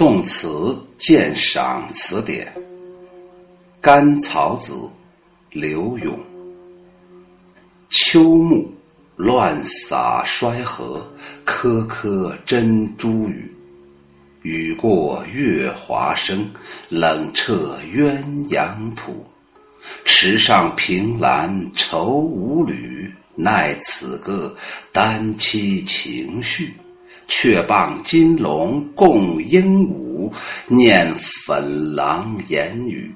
宋词鉴赏词典，《甘草子》刘永。秋暮乱洒衰荷，颗颗珍珠雨。雨过月华生，冷彻鸳鸯浦。池上凭栏愁无侣，奈此个单栖情绪。却傍金龙共鹦鹉，念粉郎言语。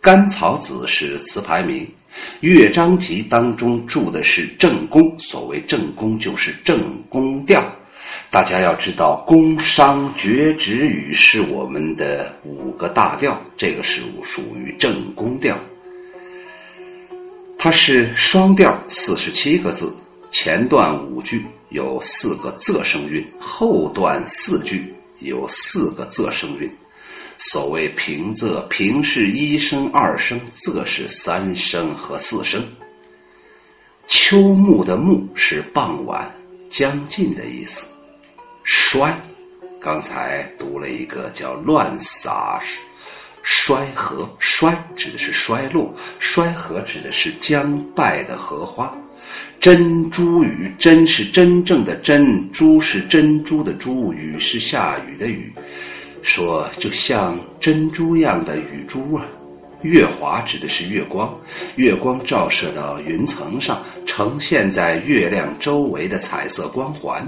甘草子是词牌名，乐章集当中注的是正宫。所谓正宫，就是正宫调。大家要知道，宫商角徵羽是我们的五个大调，这个是属于正宫调。它是双调，四十七个字，前段五句。有四个仄声韵，后段四句有四个仄声韵。所谓平仄，平是一声、二声，仄是三声和四声。秋暮的暮是傍晚将近的意思。衰，刚才读了一个叫乱洒衰荷，衰指的是衰落，衰荷指的是将败的荷花。珍珠雨，珍是真正的珍，珠是珍珠的珠，雨是下雨的雨。说就像珍珠样的雨珠啊，月华指的是月光，月光照射到云层上，呈现在月亮周围的彩色光环。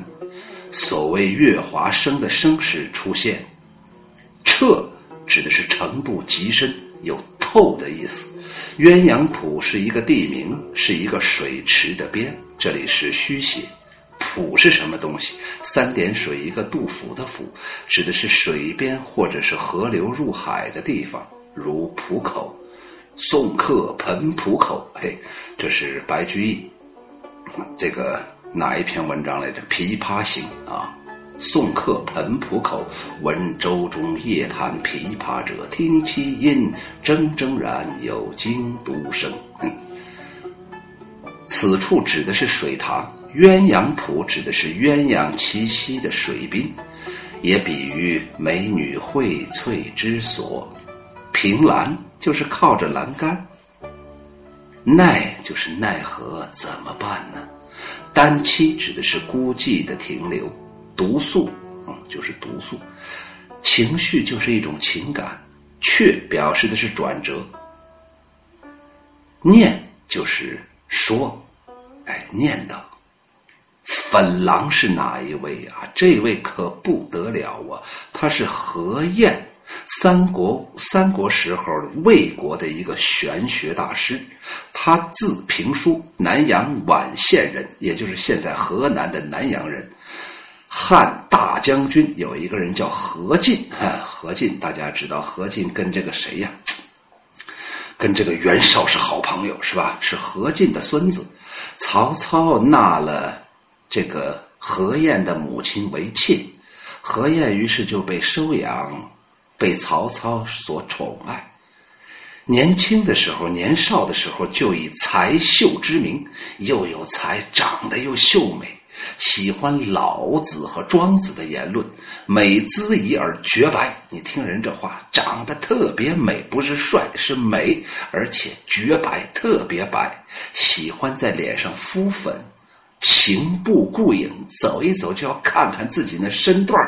所谓月华生的生时出现，彻指的是程度极深，有透的意思。鸳鸯浦是一个地名，是一个水池的边。这里是虚写。浦是什么东西？三点水一个杜甫的甫，指的是水边或者是河流入海的地方，如浦口。送客盆浦口，嘿，这是白居易这个哪一篇文章来着？《琵琶行》啊。送客盆浦口，闻舟中夜弹琵琶者，听其音，铮铮然有京都声。此处指的是水塘，鸳鸯浦指的是鸳鸯栖息的水滨，也比喻美女荟萃之所。凭栏就是靠着栏杆，奈就是奈何，怎么办呢？单栖指的是孤寂的停留。毒素，嗯，就是毒素。情绪就是一种情感，却表示的是转折。念就是说，哎，念叨。粉郎是哪一位啊？这位可不得了啊！他是何晏，三国三国时候魏国的一个玄学大师。他字平书，南阳宛县人，也就是现在河南的南阳人。汉大将军有一个人叫何进，何进大家知道，何进跟这个谁呀？跟这个袁绍是好朋友，是吧？是何进的孙子。曹操纳了这个何晏的母亲为妾，何晏于是就被收养，被曹操所宠爱。年轻的时候，年少的时候就以才秀之名，又有才，长得又秀美。喜欢老子和庄子的言论，美姿仪而绝白。你听人这话，长得特别美，不是帅，是美，而且绝白，特别白。喜欢在脸上敷粉，行步顾影，走一走就要看看自己那身段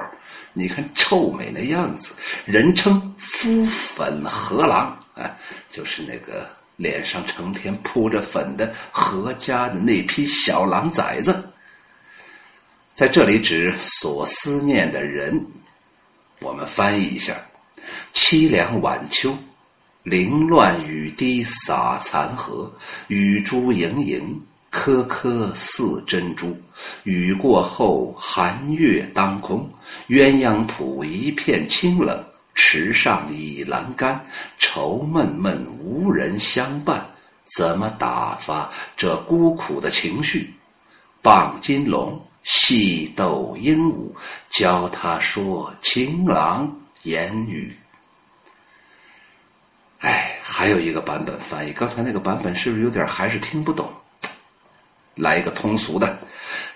你看臭美那样子，人称敷粉何郎啊，就是那个脸上成天铺着粉的何家的那批小狼崽子。在这里指所思念的人，我们翻译一下：凄凉晚秋，凌乱雨滴洒残荷，雨珠盈盈，颗颗似珍珠。雨过后，寒月当空，鸳鸯浦一片清冷，池上倚栏杆，愁闷闷，无人相伴，怎么打发这孤苦的情绪？傍金龙。戏逗鹦鹉，教他说情郎言语。哎，还有一个版本翻译，刚才那个版本是不是有点还是听不懂？来一个通俗的：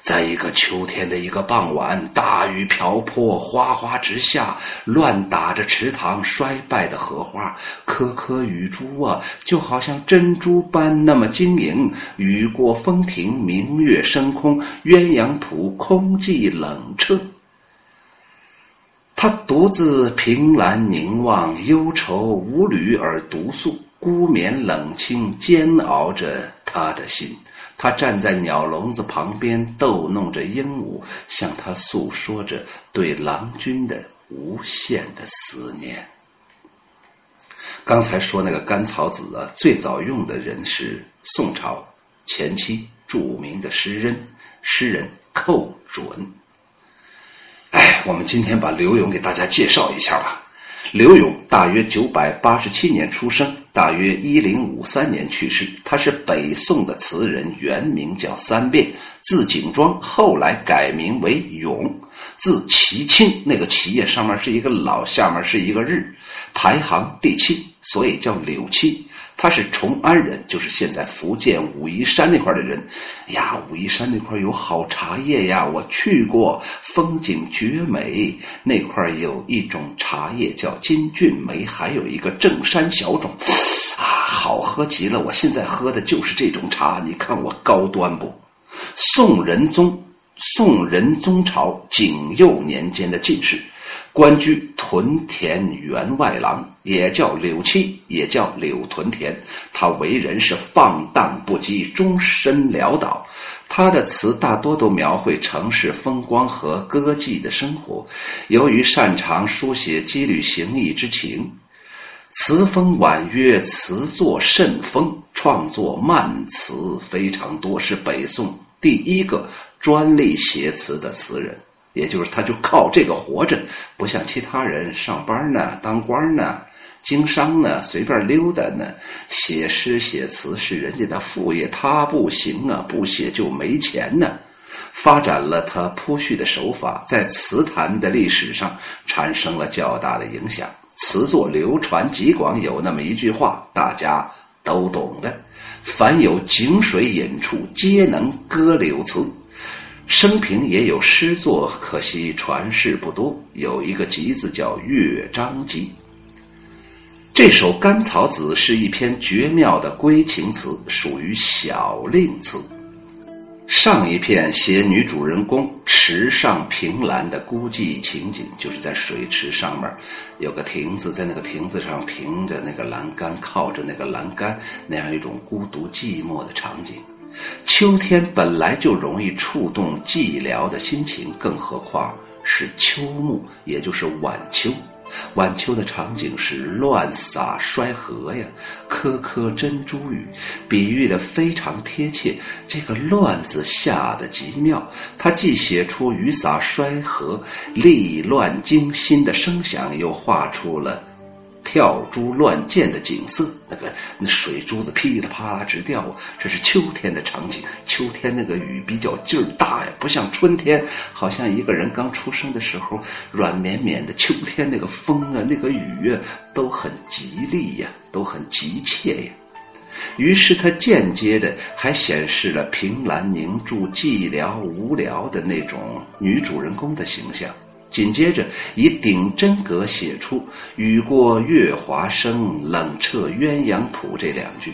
在一个秋天的一个傍晚，大雨瓢泼，哗哗直下，乱打着池塘衰败的荷花，颗颗雨珠啊，就好像珍珠般那么晶莹。雨过风停，明月升空，鸳鸯谱空寂冷彻。他独自凭栏凝望，忧愁无虑而独宿，孤眠冷清，煎熬着他的心。他站在鸟笼子旁边，逗弄着鹦鹉，向他诉说着对郎君的无限的思念。刚才说那个甘草子啊，最早用的人是宋朝前期著名的诗人诗人寇准。哎，我们今天把刘永给大家介绍一下吧。刘永大约九百八十七年出生，大约一零五三年去世。他是北宋的词人，原名叫三变，字景庄，后来改名为永，字其清。那个“齐”，上面是一个老，下面是一个日，排行第七，所以叫柳七。他是崇安人，就是现在福建武夷山那块的人。呀，武夷山那块有好茶叶呀，我去过，风景绝美。那块有一种茶叶叫金骏眉，还有一个正山小种，啊，好喝极了。我现在喝的就是这种茶，你看我高端不？宋仁宗，宋仁宗朝景佑年间的进士。官居屯田员外郎，也叫柳七，也叫柳屯田。他为人是放荡不羁，终身潦倒。他的词大多都描绘城市风光和歌妓的生活。由于擅长书写羁旅行役之情，词风婉约，词作甚丰，创作慢词非常多，是北宋第一个专利写词的词人。也就是他就靠这个活着，不像其他人上班呢、当官呢、经商呢、随便溜达呢。写诗写词是人家的副业，他不行啊，不写就没钱呢。发展了他铺叙的手法，在词坛的历史上产生了较大的影响，词作流传极广。有那么一句话，大家都懂的：凡有井水引处，皆能歌柳词。生平也有诗作，可惜传世不多。有一个集子叫《乐章集》。这首《甘草子》是一篇绝妙的归情词，属于小令词。上一片写女主人公池上凭栏的孤寂情景，就是在水池上面有个亭子，在那个亭子上凭着那个栏杆，靠着那个栏杆，那样一种孤独寂寞的场景。秋天本来就容易触动寂寥的心情，更何况是秋暮，也就是晚秋。晚秋的场景是乱洒衰荷呀，颗颗珍珠雨，比喻的非常贴切。这个“乱”字下的极妙，它既写出雨洒衰荷、利乱惊心的声响，又画出了。跳珠乱溅的景色，那个那水珠子噼里啪啦直掉啊，这是秋天的场景。秋天那个雨比较劲儿大呀，不像春天，好像一个人刚出生的时候软绵绵的。秋天那个风啊，那个雨啊，都很吉利呀，都很急切呀。于是他间接的还显示了凭栏凝住、寂寥无聊的那种女主人公的形象。紧接着以顶真格写出“雨过月华生，冷彻鸳鸯谱”这两句，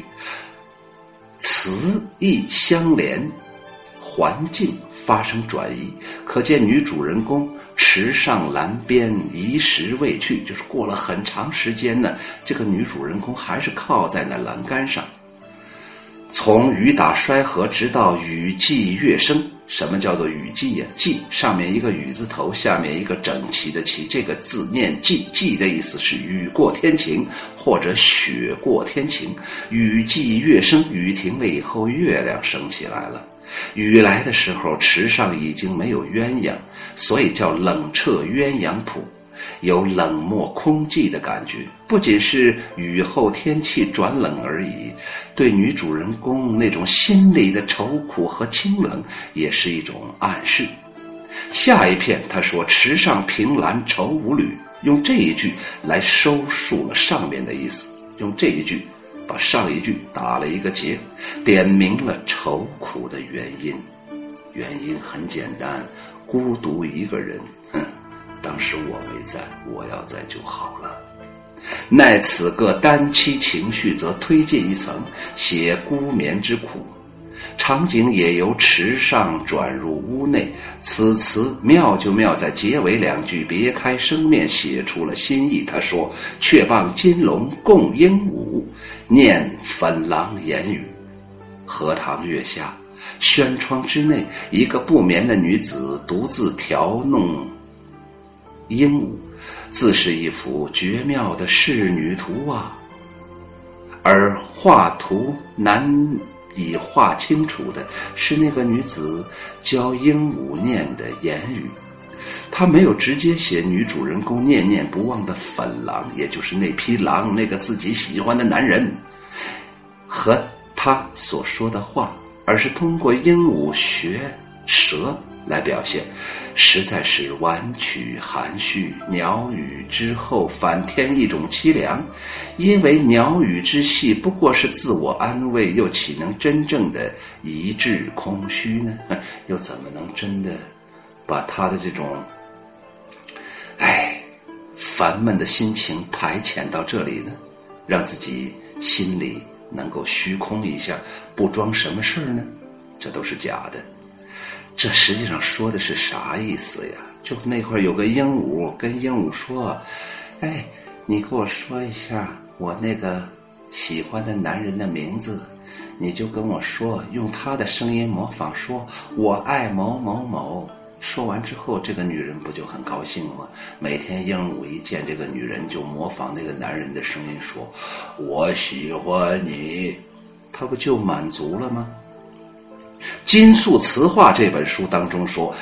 词意相连，环境发生转移，可见女主人公池上栏边一时未去，就是过了很长时间呢，这个女主人公还是靠在那栏杆上。从雨打衰荷，直到雨霁月升。什么叫做雨季呀？季上面一个雨字头，下面一个整齐的齐。这个字念季。季的意思是雨过天晴或者雪过天晴。雨季月升，雨停了以后，月亮升起来了。雨来的时候，池上已经没有鸳鸯，所以叫冷彻鸳鸯浦。有冷漠空寂的感觉，不仅是雨后天气转冷而已，对女主人公那种心里的愁苦和清冷，也是一种暗示。下一片他说：“池上凭栏愁无侣”，用这一句来收束了上面的意思，用这一句把上一句打了一个结，点明了愁苦的原因。原因很简单，孤独一个人。当时我没在，我要在就好了。奈此个单妻情绪，则推进一层，写孤眠之苦。场景也由池上转入屋内。此词妙就妙在结尾两句别开生面，写出了新意。他说：“却傍金龙共鹦鹉，念粉郎言语。”荷塘月下，轩窗之内，一个不眠的女子独自调弄鹦鹉，自是一幅绝妙的仕女图啊。而画图难。以画清楚的是那个女子教鹦鹉念的言语，他没有直接写女主人公念念不忘的粉狼，也就是那匹狼，那个自己喜欢的男人和他所说的话，而是通过鹦鹉学舌。来表现，实在是婉曲含蓄。鸟语之后，反添一种凄凉，因为鸟语之戏不过是自我安慰，又岂能真正的一致空虚呢？又怎么能真的把他的这种，唉，烦闷的心情排遣到这里呢？让自己心里能够虚空一下，不装什么事儿呢？这都是假的。这实际上说的是啥意思呀？就那会儿有个鹦鹉跟鹦鹉说：“哎，你给我说一下我那个喜欢的男人的名字，你就跟我说，用他的声音模仿说‘我爱某某某’。”说完之后，这个女人不就很高兴吗？每天鹦鹉一见这个女人，就模仿那个男人的声音说：“我喜欢你。”他不就满足了吗？《金粟词话》这本书当中说：“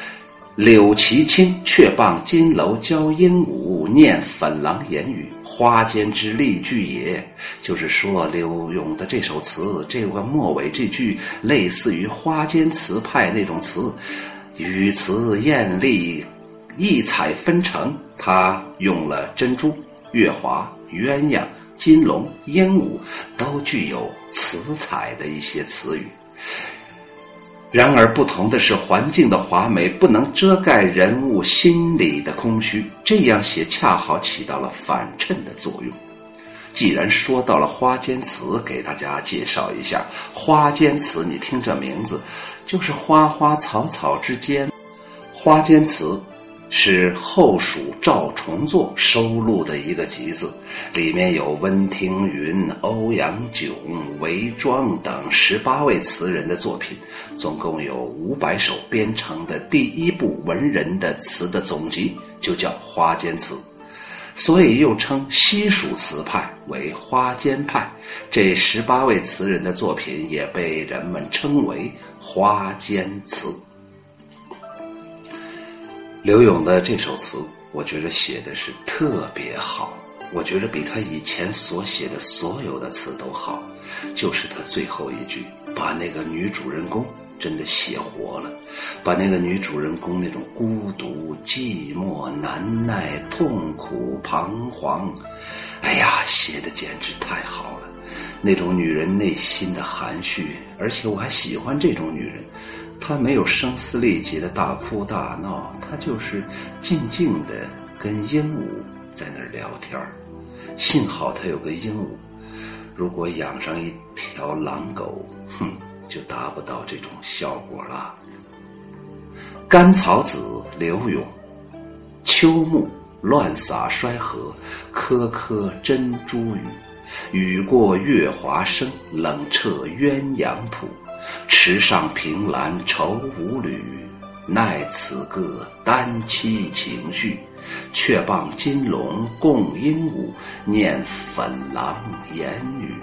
柳其清却傍金楼教鹦鹉念粉郎言语，花间之例句也。”就是说，柳永的这首词，这个末尾这句类似于花间词派那种词，语词艳丽，异彩纷呈。他用了珍珠、月华、鸳鸯、金龙、鹦鹉，都具有词彩的一些词语。然而不同的是，环境的华美不能遮盖人物心理的空虚，这样写恰好起到了反衬的作用。既然说到了花间词，给大家介绍一下花间词。你听这名字，就是花花草草之间，花间词。是后蜀赵重作收录的一个集子，里面有温庭筠、欧阳炯、韦庄等十八位词人的作品，总共有五百首编成的第一部文人的词的总集，就叫花间词，所以又称西蜀词派为花间派。这十八位词人的作品也被人们称为花间词。刘勇的这首词，我觉得写的是特别好。我觉得比他以前所写的所有的词都好，就是他最后一句，把那个女主人公真的写活了，把那个女主人公那种孤独、寂寞、难耐、痛苦、彷徨，哎呀，写的简直太好了。那种女人内心的含蓄，而且我还喜欢这种女人。他没有声嘶力竭的大哭大闹，他就是静静的跟鹦鹉在那儿聊天幸好他有个鹦鹉，如果养上一条狼狗，哼，就达不到这种效果了。甘草子，刘永。秋暮乱洒衰荷，颗颗珍珠雨。雨过月华生，冷彻鸳鸯谱。池上凭栏愁无侣，奈此个单栖情绪。却傍金龙共鹦鹉，念粉郎言语。